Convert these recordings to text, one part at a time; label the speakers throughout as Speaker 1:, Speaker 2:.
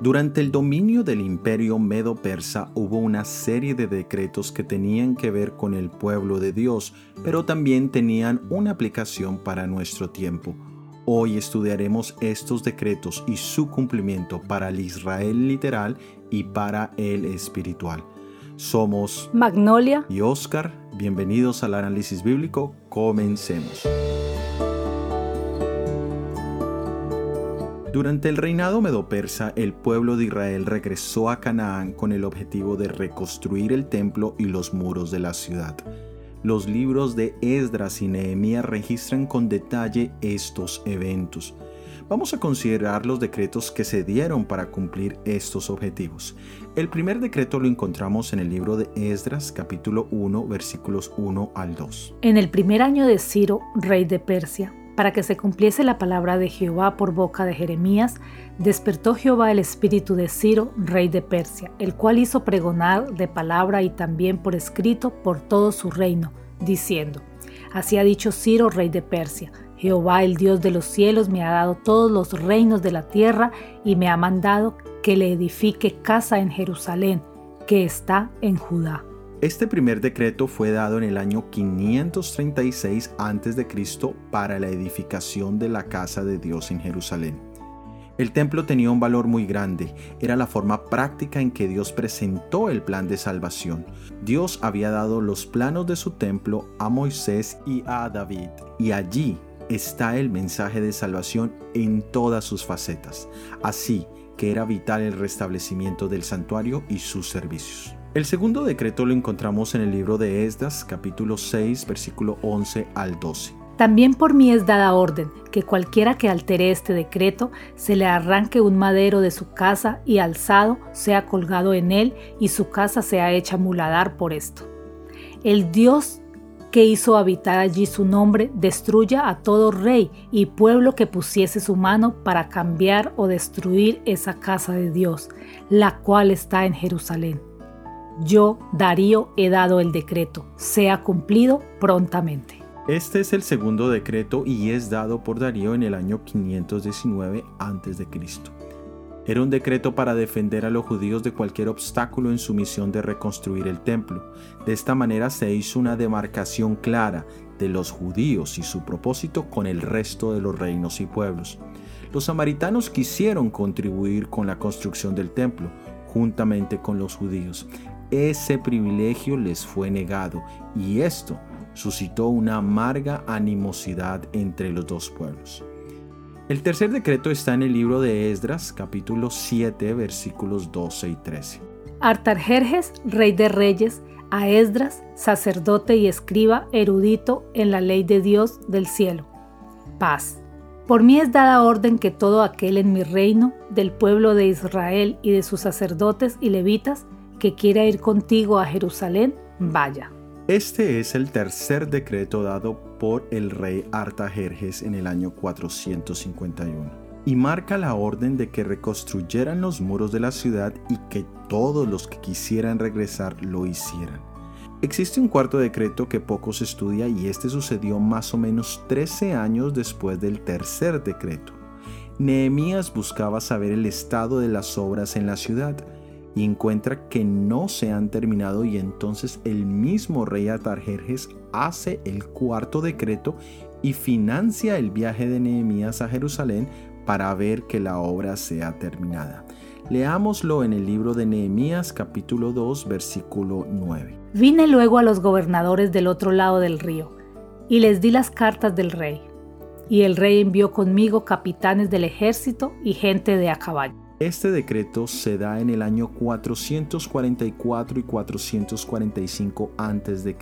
Speaker 1: Durante el dominio del imperio medo-persa hubo una serie de decretos que tenían que ver con el pueblo de Dios, pero también tenían una aplicación para nuestro tiempo. Hoy estudiaremos estos decretos y su cumplimiento para el Israel literal y para el espiritual. Somos
Speaker 2: Magnolia
Speaker 1: y Oscar. Bienvenidos al análisis bíblico. Comencemos. Durante el reinado medo-persa, el pueblo de Israel regresó a Canaán con el objetivo de reconstruir el templo y los muros de la ciudad. Los libros de Esdras y Nehemías registran con detalle estos eventos. Vamos a considerar los decretos que se dieron para cumplir estos objetivos. El primer decreto lo encontramos en el libro de Esdras, capítulo 1, versículos 1 al 2.
Speaker 2: En el primer año de Ciro, rey de Persia, para que se cumpliese la palabra de Jehová por boca de Jeremías, despertó Jehová el espíritu de Ciro, rey de Persia, el cual hizo pregonar de palabra y también por escrito por todo su reino, diciendo, Así ha dicho Ciro, rey de Persia, Jehová el Dios de los cielos me ha dado todos los reinos de la tierra y me ha mandado que le edifique casa en Jerusalén, que está en Judá.
Speaker 1: Este primer decreto fue dado en el año 536 a.C. para la edificación de la casa de Dios en Jerusalén. El templo tenía un valor muy grande, era la forma práctica en que Dios presentó el plan de salvación. Dios había dado los planos de su templo a Moisés y a David, y allí está el mensaje de salvación en todas sus facetas. Así que era vital el restablecimiento del santuario y sus servicios. El segundo decreto lo encontramos en el libro de Esdras, capítulo 6, versículo 11 al 12.
Speaker 2: También por mí es dada orden que cualquiera que altere este decreto se le arranque un madero de su casa y alzado sea colgado en él y su casa sea hecha muladar por esto. El Dios que hizo habitar allí su nombre destruya a todo rey y pueblo que pusiese su mano para cambiar o destruir esa casa de Dios, la cual está en Jerusalén yo, Darío, he dado el decreto, sea cumplido prontamente.
Speaker 1: Este es el segundo decreto y es dado por Darío en el año 519 a.C. Era un decreto para defender a los judíos de cualquier obstáculo en su misión de reconstruir el templo. De esta manera se hizo una demarcación clara de los judíos y su propósito con el resto de los reinos y pueblos. Los samaritanos quisieron contribuir con la construcción del templo, juntamente con los judíos, ese privilegio les fue negado y esto suscitó una amarga animosidad entre los dos pueblos. El tercer decreto está en el libro de Esdras, capítulo 7, versículos 12 y 13.
Speaker 2: Artajerjes, rey de reyes, a Esdras, sacerdote y escriba erudito en la ley de Dios del cielo. Paz. Por mí es dada orden que todo aquel en mi reino, del pueblo de Israel y de sus sacerdotes y levitas, que quiera ir contigo a Jerusalén, vaya.
Speaker 1: Este es el tercer decreto dado por el rey Artajerjes en el año 451 y marca la orden de que reconstruyeran los muros de la ciudad y que todos los que quisieran regresar lo hicieran. Existe un cuarto decreto que poco se estudia y este sucedió más o menos 13 años después del tercer decreto. Nehemías buscaba saber el estado de las obras en la ciudad y encuentra que no se han terminado y entonces el mismo rey Atarjerjes hace el cuarto decreto y financia el viaje de Nehemías a Jerusalén para ver que la obra sea terminada. Leámoslo en el libro de Nehemías capítulo 2 versículo 9.
Speaker 2: Vine luego a los gobernadores del otro lado del río y les di las cartas del rey. Y el rey envió conmigo capitanes del ejército y gente de a caballo.
Speaker 1: Este decreto se da en el año 444 y 445 a.C.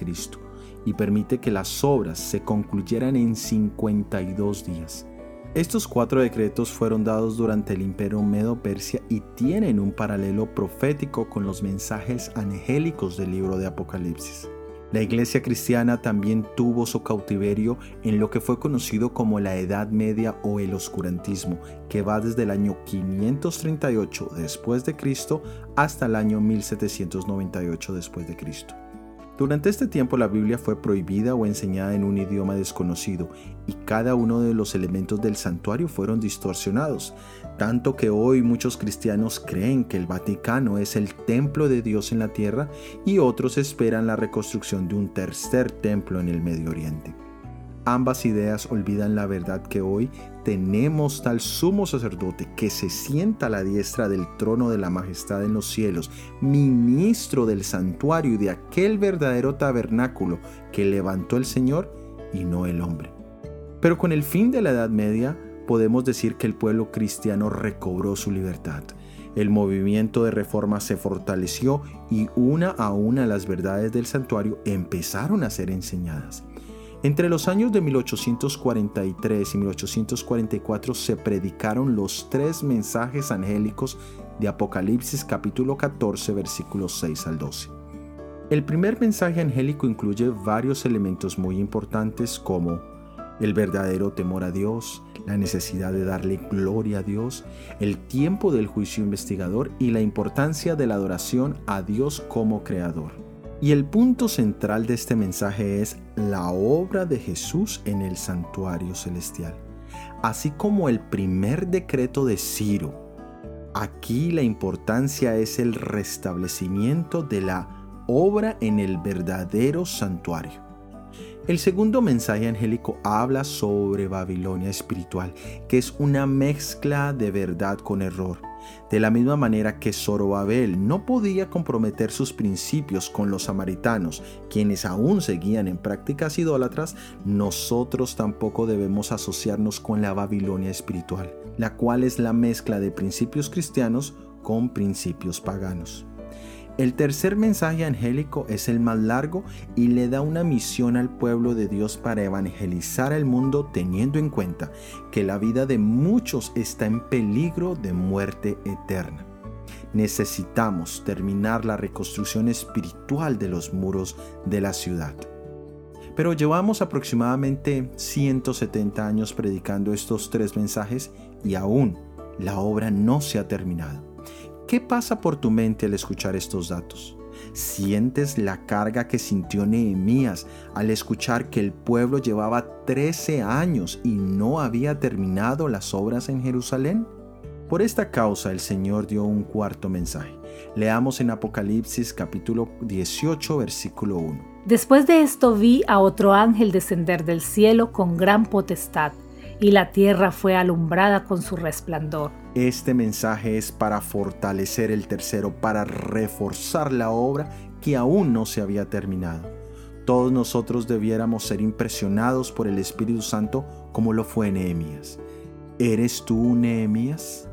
Speaker 1: y permite que las obras se concluyeran en 52 días. Estos cuatro decretos fueron dados durante el imperio Medo-Persia y tienen un paralelo profético con los mensajes angélicos del libro de Apocalipsis. La iglesia cristiana también tuvo su cautiverio en lo que fue conocido como la Edad Media o el oscurantismo, que va desde el año 538 después de Cristo hasta el año 1798 después de Cristo. Durante este tiempo la Biblia fue prohibida o enseñada en un idioma desconocido y cada uno de los elementos del santuario fueron distorsionados, tanto que hoy muchos cristianos creen que el Vaticano es el templo de Dios en la tierra y otros esperan la reconstrucción de un tercer templo en el Medio Oriente. Ambas ideas olvidan la verdad que hoy tenemos tal sumo sacerdote que se sienta a la diestra del trono de la majestad en los cielos, ministro del santuario y de aquel verdadero tabernáculo que levantó el Señor y no el hombre. Pero con el fin de la Edad Media podemos decir que el pueblo cristiano recobró su libertad. El movimiento de reforma se fortaleció y una a una las verdades del santuario empezaron a ser enseñadas. Entre los años de 1843 y 1844 se predicaron los tres mensajes angélicos de Apocalipsis capítulo 14 versículos 6 al 12. El primer mensaje angélico incluye varios elementos muy importantes como el verdadero temor a Dios, la necesidad de darle gloria a Dios, el tiempo del juicio investigador y la importancia de la adoración a Dios como creador. Y el punto central de este mensaje es la obra de Jesús en el santuario celestial, así como el primer decreto de Ciro. Aquí la importancia es el restablecimiento de la obra en el verdadero santuario. El segundo mensaje angélico habla sobre Babilonia espiritual, que es una mezcla de verdad con error de la misma manera que Zorobabel no podía comprometer sus principios con los samaritanos, quienes aún seguían en prácticas idólatras, nosotros tampoco debemos asociarnos con la Babilonia espiritual, la cual es la mezcla de principios cristianos con principios paganos. El tercer mensaje angélico es el más largo y le da una misión al pueblo de Dios para evangelizar el mundo teniendo en cuenta que la vida de muchos está en peligro de muerte eterna. Necesitamos terminar la reconstrucción espiritual de los muros de la ciudad. Pero llevamos aproximadamente 170 años predicando estos tres mensajes y aún la obra no se ha terminado. ¿Qué pasa por tu mente al escuchar estos datos? ¿Sientes la carga que sintió Nehemías al escuchar que el pueblo llevaba 13 años y no había terminado las obras en Jerusalén? Por esta causa el Señor dio un cuarto mensaje. Leamos en Apocalipsis capítulo 18 versículo 1.
Speaker 2: Después de esto vi a otro ángel descender del cielo con gran potestad y la tierra fue alumbrada con su resplandor.
Speaker 1: Este mensaje es para fortalecer el tercero, para reforzar la obra que aún no se había terminado. Todos nosotros debiéramos ser impresionados por el Espíritu Santo como lo fue Nehemías. ¿Eres tú Nehemías?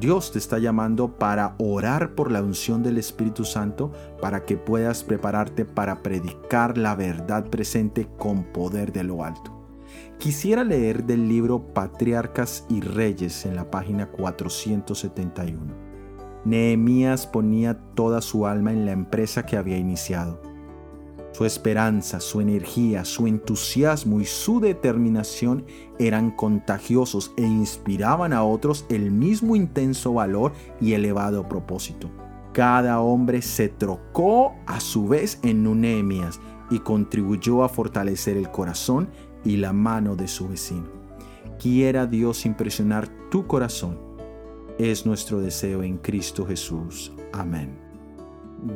Speaker 1: Dios te está llamando para orar por la unción del Espíritu Santo para que puedas prepararte para predicar la verdad presente con poder de lo alto. Quisiera leer del libro Patriarcas y Reyes en la página 471. Nehemías ponía toda su alma en la empresa que había iniciado. Su esperanza, su energía, su entusiasmo y su determinación eran contagiosos e inspiraban a otros el mismo intenso valor y elevado propósito. Cada hombre se trocó a su vez en un Nehemías y contribuyó a fortalecer el corazón y la mano de su vecino. Quiera Dios impresionar tu corazón. Es nuestro deseo en Cristo Jesús. Amén.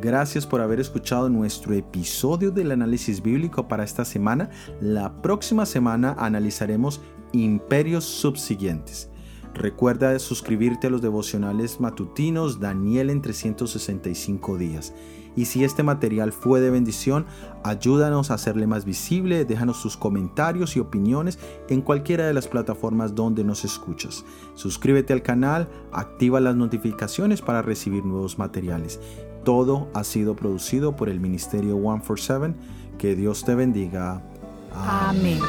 Speaker 1: Gracias por haber escuchado nuestro episodio del análisis bíblico para esta semana. La próxima semana analizaremos imperios subsiguientes. Recuerda suscribirte a los devocionales matutinos Daniel en 365 días. Y si este material fue de bendición, ayúdanos a hacerle más visible, déjanos sus comentarios y opiniones en cualquiera de las plataformas donde nos escuchas. Suscríbete al canal, activa las notificaciones para recibir nuevos materiales. Todo ha sido producido por el Ministerio 147. Que Dios te bendiga.
Speaker 2: Amén.